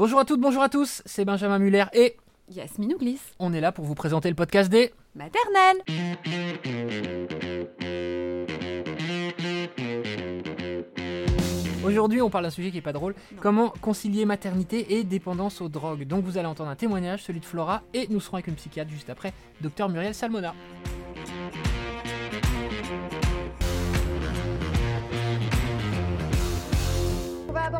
Bonjour à toutes, bonjour à tous, c'est Benjamin Muller et Yasmine Ouglis. on est là pour vous présenter le podcast des... Maternelle. Aujourd'hui, on parle d'un sujet qui est pas drôle. Comment concilier maternité et dépendance aux drogues. Donc vous allez entendre un témoignage, celui de Flora, et nous serons avec une psychiatre juste après, docteur Muriel Salmona.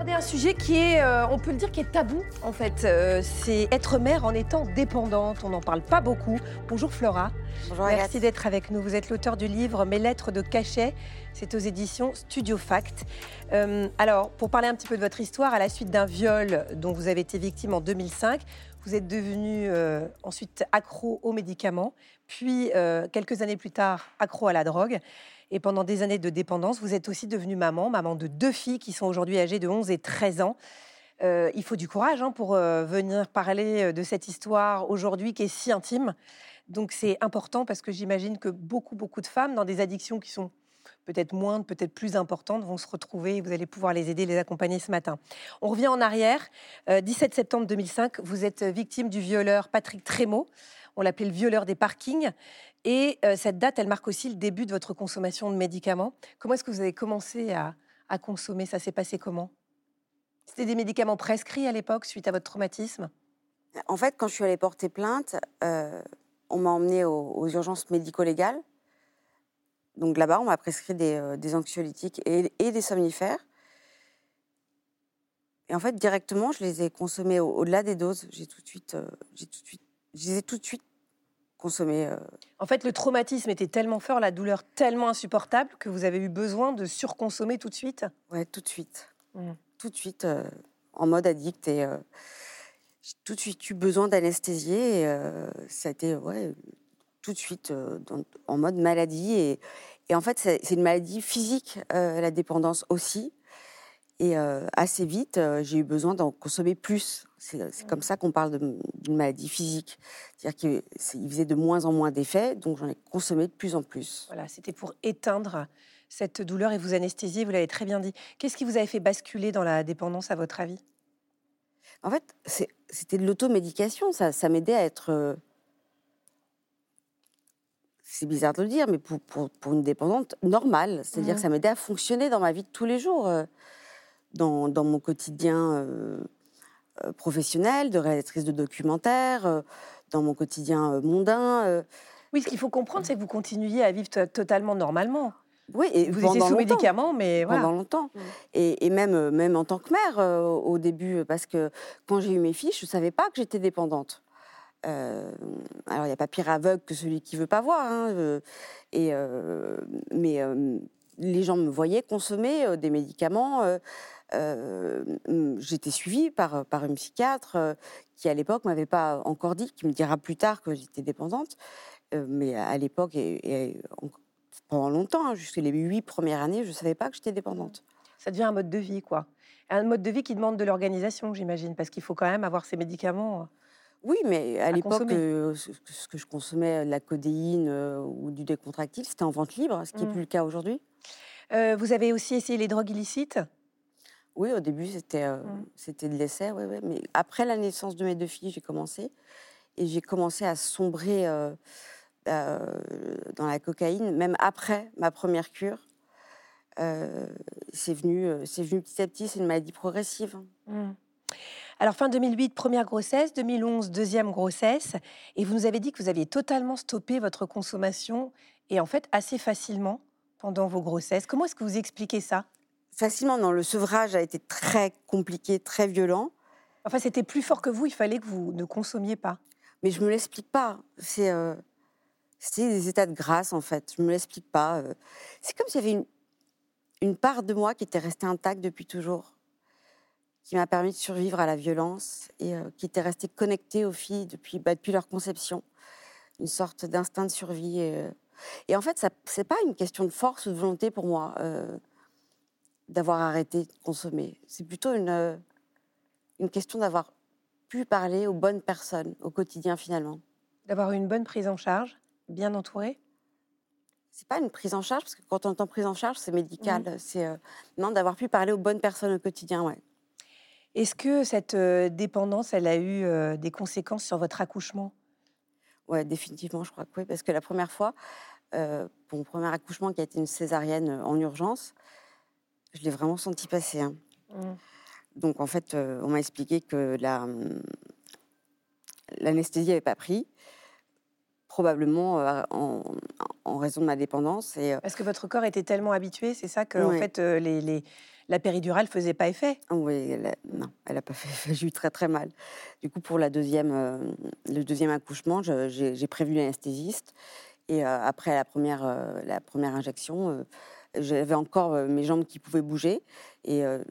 Aborder un sujet qui est, euh, on peut le dire, qui est tabou en fait. Euh, c'est être mère en étant dépendante. On n'en parle pas beaucoup. Bonjour Flora. Bonjour Merci d'être avec nous. Vous êtes l'auteur du livre Mes lettres de cachet. C'est aux éditions Studio Fact. Euh, alors, pour parler un petit peu de votre histoire, à la suite d'un viol dont vous avez été victime en 2005, vous êtes devenu euh, ensuite accro aux médicaments, puis euh, quelques années plus tard accro à la drogue. Et pendant des années de dépendance, vous êtes aussi devenue maman, maman de deux filles qui sont aujourd'hui âgées de 11 et 13 ans. Euh, il faut du courage hein, pour euh, venir parler euh, de cette histoire aujourd'hui qui est si intime. Donc c'est important parce que j'imagine que beaucoup, beaucoup de femmes dans des addictions qui sont peut-être moindres, peut-être plus importantes, vont se retrouver et vous allez pouvoir les aider, les accompagner ce matin. On revient en arrière. Euh, 17 septembre 2005, vous êtes victime du violeur Patrick Trémaud. On l'appelait le violeur des parkings. Et euh, cette date, elle marque aussi le début de votre consommation de médicaments. Comment est-ce que vous avez commencé à, consommer? Ça s'est passé comment? C'était des médicaments prescrits à l'époque suite à votre traumatisme? En fait, quand je suis allée porter plainte, euh, on m'a emmenée aux, urgences médico-légales. Donc là-bas, on m'a prescrit des, euh, anxiolytiques et, des somnifères. Et en fait, directement, je les ai consommés au- au-delà des doses. J'ai tout de suite, j'ai tout de suite, je les ai tout de suite euh. En fait, le traumatisme était tellement fort, la douleur tellement insupportable que vous avez eu besoin de surconsommer tout de suite? Ouais, tout de suite. Mm. Tout de suite, euh, en mode addict. Et euh, j'ai tout de suite eu besoin d'anesthésier. Et ça a été, ouais, tout de suite dans- en mode maladie. Et, et en fait, c'est une maladie physique, la dépendance aussi. Et euh, assez vite, euh, j'ai eu besoin d'en consommer plus. C'est comme ça qu'on parle d'une maladie physique. C'est-à-dire qu'il faisait de moins en moins d'effets, donc j'en ai consommé de plus en plus. Voilà, c'était pour éteindre cette douleur et vous anesthésier, vous l'avez très bien dit. Qu'est-ce qui vous avait fait basculer dans la dépendance, à votre avis? En fait, c'était de l'automédication. Ça, ça m'aidait à être. euh, C'est bizarre de le dire, mais pour, pour, pour une dépendante normale. C'est-à-dire Mhm. que ça m'aidait à fonctionner dans ma vie de tous les jours, dans, dans mon quotidien euh, euh, professionnel, de réalisatrice de documentaires, euh, dans mon quotidien mondain. Oui, ce qu'il faut comprendre, c'est que vous continuiez à vivre to- totalement normalement. Oui, et Vous étiez sous médicaments, mais voilà. pendant longtemps. Mm. Et, et même, même en tant que mère, euh, au début, parce que quand j'ai eu mes filles, je ne savais pas que j'étais dépendante. Euh, alors, il n'y a pas pire aveugle que celui qui veut pas voir. hein, euh, et, mais les gens me voyaient consommer des médicaments. Euh, euh, J'étais suivie par, par une psychiatre euh, qui, à l'époque, m'avait pas encore dit, qui me dira plus tard que j'étais dépendante. Euh, mais à l'époque, et, et en- pendant longtemps, hein, jusqu'à les huit premières années, je ne savais pas que j'étais dépendante. Ça devient un mode de vie, quoi. Un mode de vie qui demande de l'organisation, j'imagine, parce qu'il faut quand même avoir ces médicaments. Oui, mais à l'époque, euh, ce, que- je consommais, de la codéine euh, ou du décontractile, c'était en vente libre, ce qui n'est Mm. plus le cas aujourd'hui. Euh, vous avez aussi essayé les drogues illicites? Oui, au début, c'était euh, Mm. c'était de l'essai, ouais, ouais, mais après la naissance de mes deux filles, j'ai commencé. Et j'ai commencé à sombrer euh, euh, dans la cocaïne, même après ma première cure. C'est venu, c'est venu petit à petit, c'est une maladie progressive. Mm. Alors, fin 2008, première grossesse, 2011, deuxième grossesse, et vous nous avez dit que vous aviez totalement stoppé votre consommation, et en fait assez facilement pendant vos grossesses. Comment est-ce que vous expliquez ça? Facilement, non, le sevrage a été très compliqué, très violent. Enfin, c'était plus fort que vous, il fallait que vous ne consommiez pas. Mais je me l'explique pas. C'est euh, c'est des états de grâce en fait. Je me l'explique pas. euh. C'est comme s'il y avait une, une part de moi qui était restée intacte depuis toujours, qui m'a permis de survivre à la violence et euh, qui était restée connectée aux filles depuis, bah, depuis leur conception. Une sorte d'instinct de survie. Et, et en fait, ça c'est pas une question de force ou de volonté pour moi euh, d'avoir arrêté de consommer. C'est plutôt une, euh, une question d'avoir pu parler aux bonnes personnes au quotidien finalement. D'avoir une bonne prise en charge, bien entourée. C'est pas une prise en charge, parce que quand on entend prise en charge, c'est médical. C'est euh, non d'avoir pu parler aux bonnes personnes au quotidien, ouais. Est-ce que cette euh, dépendance, elle a eu euh, des conséquences sur votre accouchement? Ouais, définitivement, je crois que oui, parce que la première fois, pour mon premier accouchement qui a été une césarienne en urgence, je l'ai vraiment senti passer. hein. Mm. Donc en fait, euh, on m'a expliqué que la, hum, l'anesthésie n'avait pas pris, probablement euh, en, en raison de ma dépendance. Et, euh, Parce que votre corps était tellement habitué, c'est ça que en fait euh, les, les- la péridurale faisait pas effet? oui, elle a- non, elle n'a pas fait, j'ai eu très très mal. Du coup, pour la deuxième, le deuxième accouchement, je- j'ai j'ai prévu l'anesthésiste. Et après la première, la première injection, j'avais encore euh, mes jambes qui pouvaient bouger. Et euh,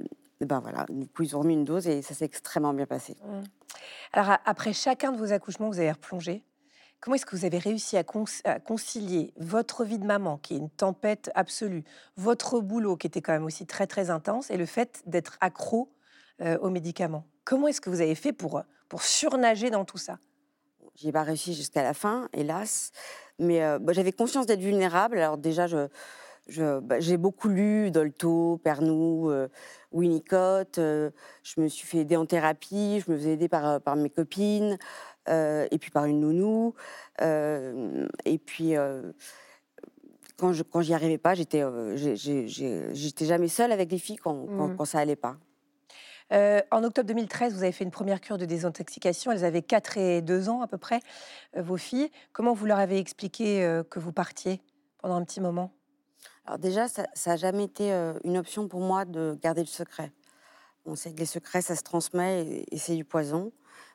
ben voilà, du coup, ils ont remis une dose et ça s'est extrêmement bien passé. Alors a- après chacun de vos accouchements, vous avez replongé. Comment est-ce que vous avez réussi à, concilier votre vie de maman, qui est une tempête absolue, votre boulot, qui était quand même aussi très très intense, et le fait d'être accro euh, aux médicaments? Comment est-ce que vous avez fait pour, pour surnager dans tout ça? J'ai pas réussi jusqu'à la fin, hélas. Mais euh, bah, j'avais conscience d'être vulnérable. Alors déjà, je, bah, j'ai beaucoup lu Dolto, Pernou, euh, Winnicott. euh, je me suis fait aider en thérapie. Je me faisais aider par, euh, par mes copines euh, et puis par une nounou. et puis. quand, je, quand j'y arrivais pas, j'étais, j'étais jamais seule avec les filles quand, quand, quand ça allait pas. Euh, en octobre 2013, vous avez fait une première cure de désintoxication. Elles avaient 4 et 2 ans à peu près, euh, vos filles. Comment vous leur avez expliqué euh, que vous partiez pendant un petit moment? Alors déjà, ça n'a jamais été une option pour moi de garder le secret. On sait que les secrets, ça se transmet et, c'est du poison.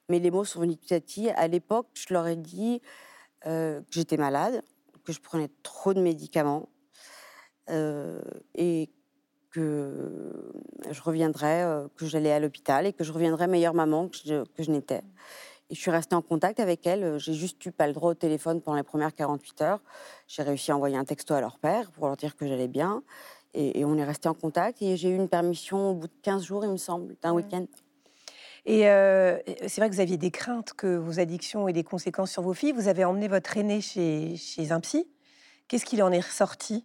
Mais les mots sont venus petit à petit. À l'époque, je leur ai dit que j'étais malade, que je prenais trop de médicaments et que je reviendrais, que j'allais à l'hôpital et que je reviendrais meilleure maman que je n'étais. Et je suis restée en contact avec elles. J'ai juste eu pas le droit au téléphone pendant les premières 48 heures. J'ai réussi à envoyer un texto à leur père pour leur dire que j'allais bien. Et, et on est resté en contact. Et j'ai eu une permission au bout de 15 jours, il me semble, d'un week-end. Et euh, c'est vrai que vous aviez des craintes que vos addictions aient des conséquences sur vos filles. Vous avez emmené votre aînée chez, chez un psy. Qu'est-ce qu'il en est ressorti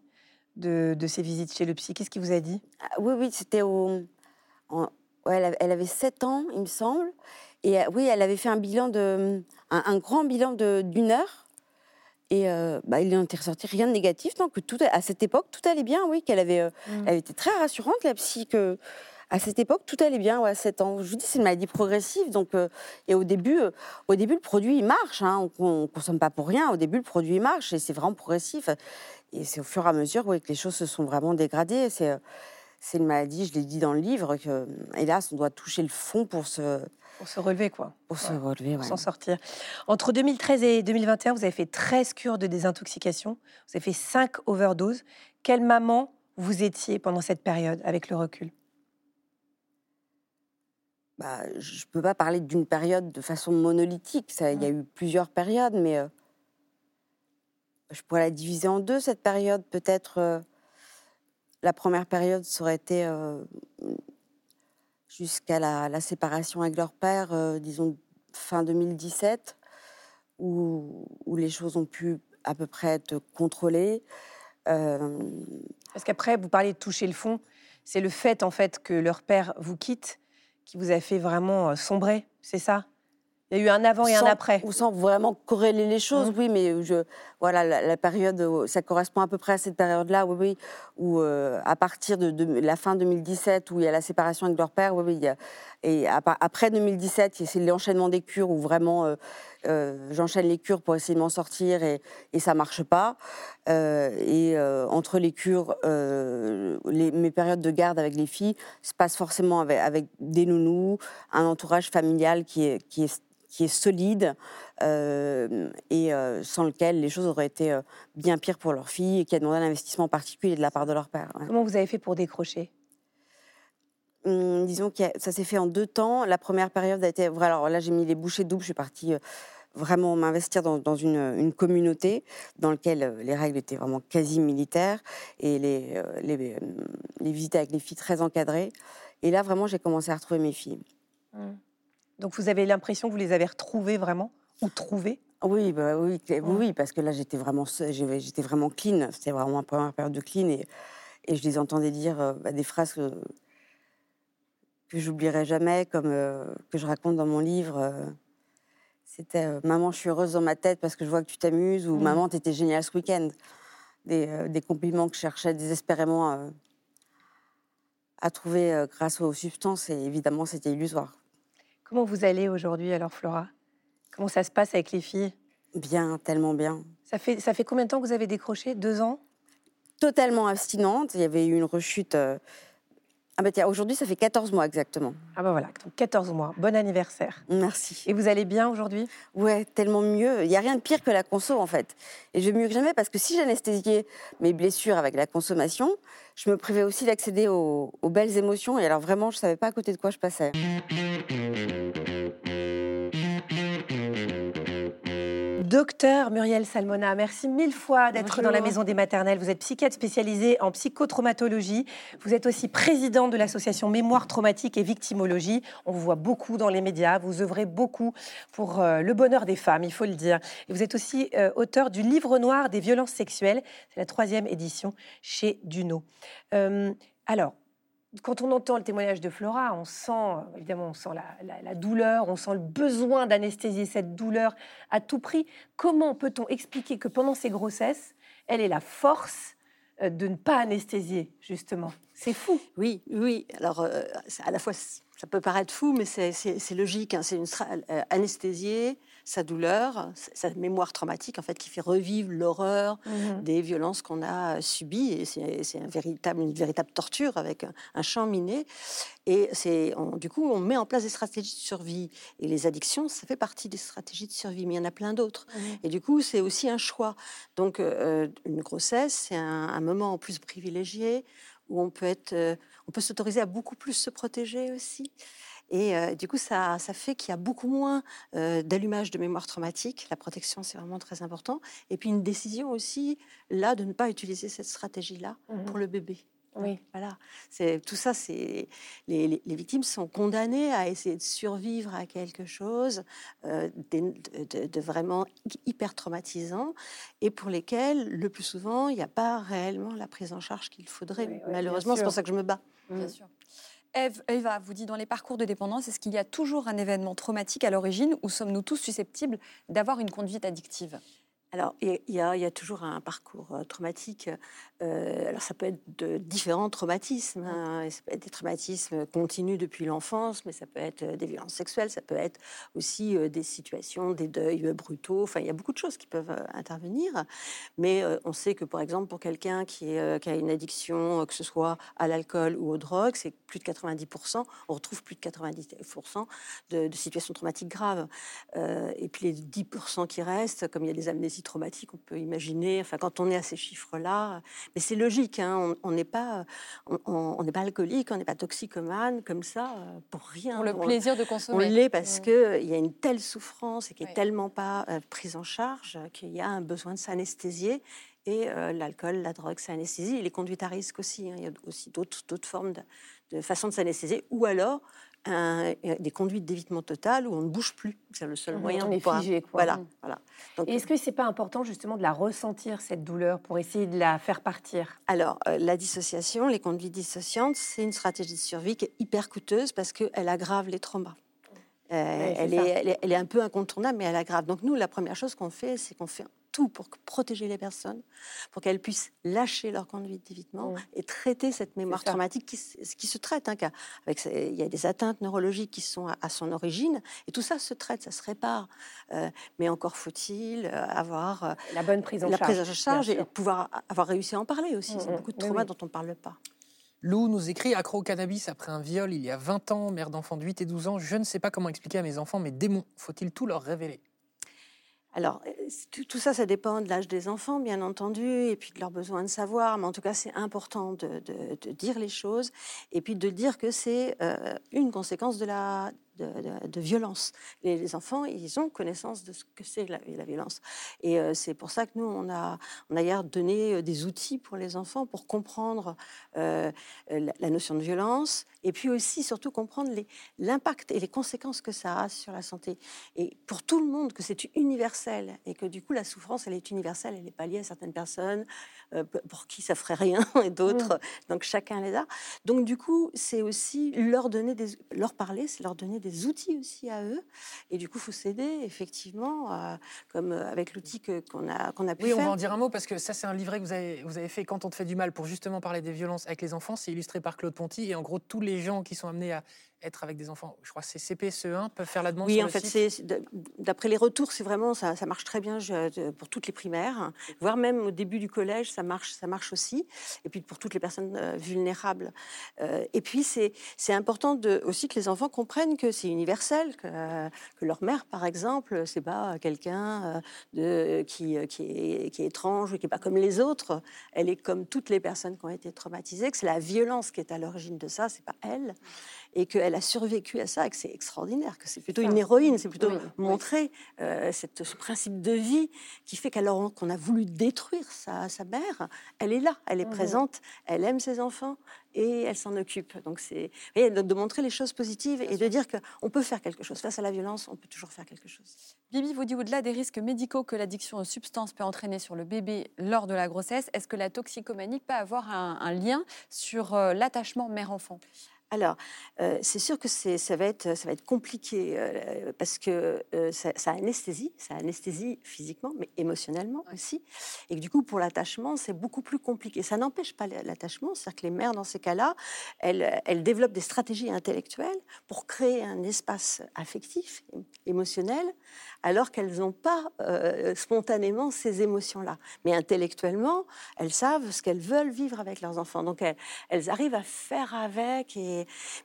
de, de ces visites chez le psy? Qu'est-ce qu'il vous a dit? Ah, oui, oui, c'était au. en- ouais, elle, avait, elle avait 7 ans, il me semble. Et euh, oui, elle avait fait un bilan de. un, un grand bilan d'une heure. Et euh, bah, il n'en était ressorti rien de négatif, donc que tout, à cette époque, tout allait bien, oui, qu'elle avait. euh, Elle était très rassurante, la psy, que à cette époque, tout allait bien, ouais, à 7 ans. Je vous dis, c'est une maladie progressive. Donc, euh, et au début, euh, au début, le produit, il marche. hein, on ne consomme pas pour rien. Au début, le produit, il marche. Et c'est vraiment progressif. Et c'est au fur et à mesure que les choses se sont vraiment dégradées. C'est, c'est une maladie, je l'ai dit dans le livre, que, hélas, on doit toucher le fond pour se, Pour se relever, quoi. pour se relever. Pour ouais. s'en sortir. Entre 2013 et 2021, vous avez fait 13 cures de désintoxication. Vous avez fait 5 overdoses. Quelle maman vous étiez pendant cette période, avec le recul? Bah, je ne peux pas parler d'une période de façon monolithique. Il y a eu plusieurs périodes, mais euh, je pourrais la diviser en deux, cette période. Peut-être euh, la première période, ça aurait été euh, jusqu'à la, séparation avec leur père, euh, disons fin 2017, où, où les choses ont pu à peu près être contrôlées. Euh, Parce qu'après, vous parlez de toucher le fond. C'est le fait, en fait, que leur père vous quitte qui vous a fait vraiment sombrer, c'est ça? Il y a eu un avant et un après. Ou sans vraiment corréler les choses, Mhm. oui, mais je, voilà, la, la période, euh, ça correspond à peu près à cette période-là, oui, oui, où euh, à partir de, de la fin 2017, où il y a la séparation avec leur père, oui, oui, il y a- et à après 2017, c'est l'enchaînement des cures où vraiment euh, euh, j'enchaîne les cures pour essayer de m'en sortir et, et ça marche pas. Et entre les cures, les- mes périodes de garde avec les filles se passent forcément avec, avec des nounous, un entourage familial qui est, qui est, qui est solide euh, et euh, sans lequel les choses auraient été euh, bien pires pour leurs filles et qui a demandé un investissement particulier de la part de leur père. ouais. Comment vous avez fait pour décrocher? Hum, disons que ça s'est fait en deux temps. La première période a été. Alors là, j'ai mis les bouchées doubles. Je suis partie vraiment m'investir dans, dans une, une communauté dans laquelle les règles étaient vraiment quasi militaires et les, les, les visites avec les filles très encadrées. Et là, vraiment, j'ai commencé à retrouver mes filles. Donc vous avez l'impression que vous les avez retrouvées vraiment Ou trouvées Oui, bah oui, oui, parce que là, j'étais vraiment, j'étais vraiment clean. C'était vraiment ma première période de clean. Et, et je les entendais dire euh, bah, des phrases que, que j'oublierai jamais, comme que je raconte dans mon livre. C'était Maman, je suis heureuse dans ma tête parce que je vois que tu t'amuses ou mmh. Maman, t'étais géniale ce week-end. Des, des, compliments que je cherchais désespérément à trouver grâce aux substances et évidemment, c'était illusoire. Comment vous allez aujourd'hui alors, Flora? Comment ça se passe avec les filles? Bien, tellement bien. Ça fait, ça fait combien de temps que vous avez décroché? Deux ans? Totalement abstinente. Il y avait eu une rechute. Euh, ah bah tiens, aujourd'hui, ça fait 14 mois exactement. Ah bah voilà, donc 14 mois. Bon anniversaire. Merci. Et vous allez bien aujourd'hui? Ouais, tellement mieux. Il n'y a rien de pire que la conso en fait. Et je vais mieux que jamais parce que si j'anesthésiais mes blessures avec la consommation, je me privais aussi d'accéder aux, aux belles émotions. Et alors vraiment, je ne savais pas à côté de quoi je passais. Docteur Muriel Salmona, merci mille fois d'être dans la Maison des Maternelles. Vous êtes psychiatre spécialisée en psychotraumatologie. Vous êtes aussi présidente de l'association Mémoire traumatique et victimologie. On vous voit beaucoup dans les médias. Vous œuvrez beaucoup pour euh, le bonheur des femmes, il faut le dire. Et vous êtes aussi euh, auteur du Livre noir des violences sexuelles. C'est la troisième édition chez Duno. Euh, alors, quand on entend le témoignage de Flora, on sent évidemment on sent la, douleur, on sent le besoin d'anesthésier cette douleur à tout prix. Comment peut-on expliquer que pendant ces grossesses, elle est la force euh, de ne pas anesthésier justement? C'est fou. Oui, oui. Alors euh, à la fois ça peut paraître fou, mais c'est logique. Hein. C'est une euh, anesthésier sa douleur, sa mémoire traumatique, en fait, qui fait revivre l'horreur mmh des violences qu'on a subies. Et c'est un véritable, une véritable torture avec un, champ miné. Et c'est, du coup, on met en place des stratégies de survie. Et les addictions, ça fait partie des stratégies de survie, mais il y en a plein d'autres. Mmh et du coup, c'est aussi un choix. Donc, euh, une grossesse, c'est un, moment en plus privilégié où on peut être, euh, on peut s'autoriser à beaucoup plus se protéger aussi. Et du coup, ça, ça fait qu'il y a beaucoup moins d'allumage de mémoire traumatique. La protection, c'est vraiment très important. Et puis une décision aussi, là, de ne pas utiliser cette stratégie-là mmh pour le bébé. Oui. Voilà. C'est tout ça. C'est les, les, victimes sont condamnées à essayer de survivre à quelque chose de, vraiment hyper traumatisant et pour lesquels, le plus souvent, il n'y a pas réellement la prise en charge qu'il faudrait. Malheureusement, c'est pour ça que je me bats. Bien sûr. Eve, Eva vous dit dans les parcours de dépendance, est-ce qu'il y a toujours un événement traumatique à l'origine ou sommes-nous tous susceptibles d'avoir une conduite addictive? Alors, il y, a, toujours un parcours euh, traumatique. Euh, alors, ça peut être de différents traumatismes. Hein, ça peut être des traumatismes continus depuis l'enfance, mais ça peut être euh, des violences sexuelles, ça peut être aussi des situations, des deuils brutaux. Enfin, il y a beaucoup de choses qui peuvent intervenir. Mais on sait que, par exemple, pour quelqu'un qui, qui, a une addiction, que ce soit à l'alcool ou aux drogues, c'est plus de 90%. On retrouve plus de 90% de, de situations traumatiques graves. et puis les 10% qui restent, comme il y a des amnésies traumatique, on peut imaginer, enfin, quand on est à ces chiffres-là, mais c'est logique, hein, on n'est pas, on n'est pas alcoolique, on n'est pas toxicomane comme ça euh, pour rien. Pour le plaisir de consommer. On l'est parce que il y a une telle souffrance et qui est tellement pas euh, prise en charge qu'il y a un besoin de s'anesthésier. Et euh, l'alcool, la drogue, ça anesthésie. Et les conduites à risque aussi. Hein. Il y a aussi d'autres formes de, de façon de s'anesthésier. Ou alors, des conduites d'évitement total où on ne bouge plus. C'est le seul moyen. On est figé. Quoi. Voilà. Mmh. voilà. Est-ce que c'est pas important justement de la ressentir cette douleur pour essayer de la faire partir? Alors euh, la dissociation, les conduites dissociantes, c'est une stratégie de survie qui est hyper coûteuse parce qu'elle aggrave les traumas. Euh, elle, est, elle, est, un peu incontournable, mais elle aggrave. Donc nous, la première chose qu'on fait, c'est qu'on fait tout pour protéger les personnes, pour qu'elles puissent lâcher leur conduite d'évitement et traiter cette mémoire traumatique qui, qui, se traite. Hein, avec, il y a des atteintes neurologiques qui sont à, son origine, et tout ça se traite, ça se répare. Euh, mais encore faut-il euh, avoir euh, la bonne prise en la charge, prise en charge et pouvoir avoir réussi à en parler aussi. C'est beaucoup de traumas dont on ne parle pas. Lou nous écrit accro au cannabis après un viol il y a 20 ans, mère d'enfants de 8 et 12 ans. Je ne sais pas comment expliquer à mes enfants mes démons. Faut-il tout leur révéler? Alors, euh, tout ça, ça dépend de l'âge des enfants, bien entendu, et puis de leur besoin de savoir. Mais en tout cas, c'est important de, dire les choses et puis de dire que c'est euh, une conséquence de la de, violence. Les, enfants, ils ont connaissance de ce que c'est la, la, violence. Et euh, c'est pour ça que nous, on a, on a hier donné euh, des outils pour les enfants pour comprendre la, la, notion de violence et puis aussi, surtout, comprendre l'impact et les conséquences que ça a sur la santé. Et pour tout le monde, que c'est universel et que du coup, la souffrance, elle est universelle, elle n'est pas liée à certaines personnes pour qui ça ferait rien et d'autres. Mmh. Donc chacun les a. Donc du coup, c'est aussi leur donner des, leur parler, c'est leur donner des outils aussi à eux. Et du coup, il faut s'aider effectivement, comme euh, avec l'outil qu'on a qu'on a pu oui, faire. Oui, on va en dire un mot parce que ça, c'est un livret que vous avez vous avez fait quand on te fait du mal pour justement parler des violences avec les enfants. C'est illustré par Claude Ponty et en gros tous les gens qui sont amenés à être avec des enfants, je crois que c'est CPSE1, peuvent faire la demande Oui, en fait, d'après les retours, c'est vraiment ça, ça, marche très bien pour toutes les primaires, voire même au début du collège, ça marche, ça marche aussi. Et puis pour toutes les personnes euh, vulnérables. Euh, et puis c'est important de, aussi que les enfants comprennent que c'est universel, que, que, leur mère, par exemple, c'est pas quelqu'un euh, qui, qui, est, qui est étrange ou qui est pas comme les autres. Elle est comme toutes les personnes qui ont été traumatisées. Que c'est la violence qui est à l'origine de ça, c'est pas elle et qu'elle a survécu à ça et que c'est extraordinaire, que c'est plutôt une héroïne, c'est plutôt montrer euh, cette, ce principe de vie qui fait qu'alors qu'on a voulu détruire sa, sa, mère, elle est là, elle est mmh présente, elle aime ses enfants et elle s'en occupe. Donc c'est de, montrer les choses positives et de dire qu'on peut faire quelque chose. Face à la violence, on peut toujours faire quelque chose. Bibi vous dit au-delà des risques médicaux que l'addiction aux substances peut entraîner sur le bébé lors de la grossesse, est-ce que la toxicomanie peut avoir un, un lien sur euh, l'attachement mère-enfant? Alors, euh, c'est sûr que ça va, être, ça va être compliqué euh, parce que euh, ça, anesthésie, ça anesthésie physiquement, mais émotionnellement aussi. Et que, du coup, pour l'attachement, c'est beaucoup plus compliqué. Ça n'empêche pas l'attachement, c'est-à-dire que les mères, dans ces cas-là, elles, elles, développent des stratégies intellectuelles pour créer un espace affectif, émotionnel, alors qu'elles n'ont pas spontanément ces émotions-là. Mais intellectuellement, elles savent ce qu'elles veulent vivre avec leurs enfants. Donc, elles, arrivent à faire avec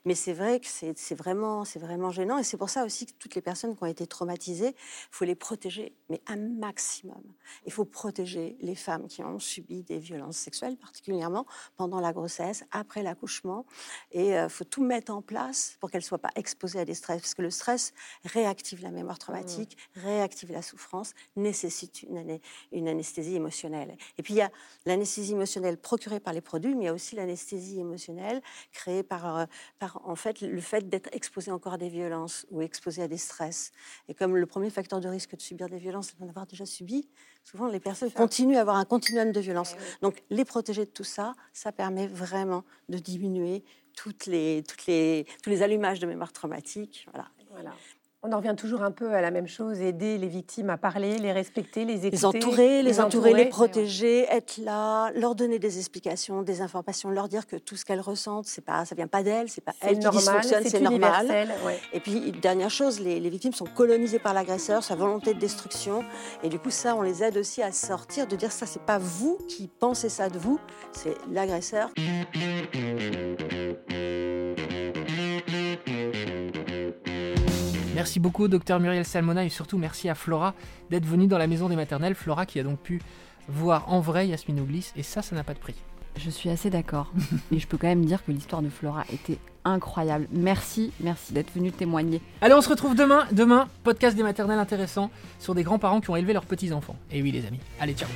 mais c'est vrai que c'est vraiment, c'est vraiment gênant. Et c'est pour ça aussi que toutes les personnes qui ont été traumatisées, il faut les protéger, mais un maximum. Il faut protéger les femmes qui ont subi des violences sexuelles, particulièrement pendant la grossesse, après l'accouchement. Et il euh, faut tout mettre en place pour qu'elles ne soient pas exposées à des stress. Parce que le stress réactive la mémoire traumatique, mmh. Réactive la souffrance, nécessite une, une anesthésie émotionnelle. Et puis il y a l'anesthésie émotionnelle procurée par les produits, mais il y a aussi l'anesthésie émotionnelle créée par euh, par, en fait le fait d'être exposé encore à des violences ou exposé à des stress. Et comme le premier facteur de risque de subir des violences, c'est d'en avoir déjà subi, souvent les personnes continuent à avoir un continuum de violence. Eh Donc les protéger de tout ça, ça permet vraiment de diminuer toutes les, toutes les, tous les allumages de mémoire traumatique. Voilà. voilà. On en revient toujours un peu à la même chose, aider les victimes à parler, les respecter, les écouter. Les entourer, les, entourer, les protéger, être là, leur donner des explications, des informations, leur dire que tout ce qu'elles ressentent, c'est pas, ça vient pas d'elles, c'est pas elles qui dysfonctionnent, c'est normal. Et puis, dernière chose, les, les victimes sont colonisées par l'agresseur, sa volonté de destruction. Et du coup, ça, on les aide aussi à sortir, de dire ça, c'est pas vous qui pensez ça de vous, c'est l'agresseur. Merci beaucoup, docteur Muriel Salmona, et surtout merci à Flora d'être venue dans la maison des maternelles. Flora qui a donc pu voir en vrai Yasmine Ouglis, et ça, ça n'a pas de prix. Je suis assez d'accord. et je peux quand même dire que l'histoire de Flora était incroyable. Merci, merci d'être venu témoigner. Allez, on se retrouve demain. Demain, podcast des maternelles intéressants sur des grands-parents qui ont élevé leurs petits-enfants. Et oui, les amis. Allez, ciao.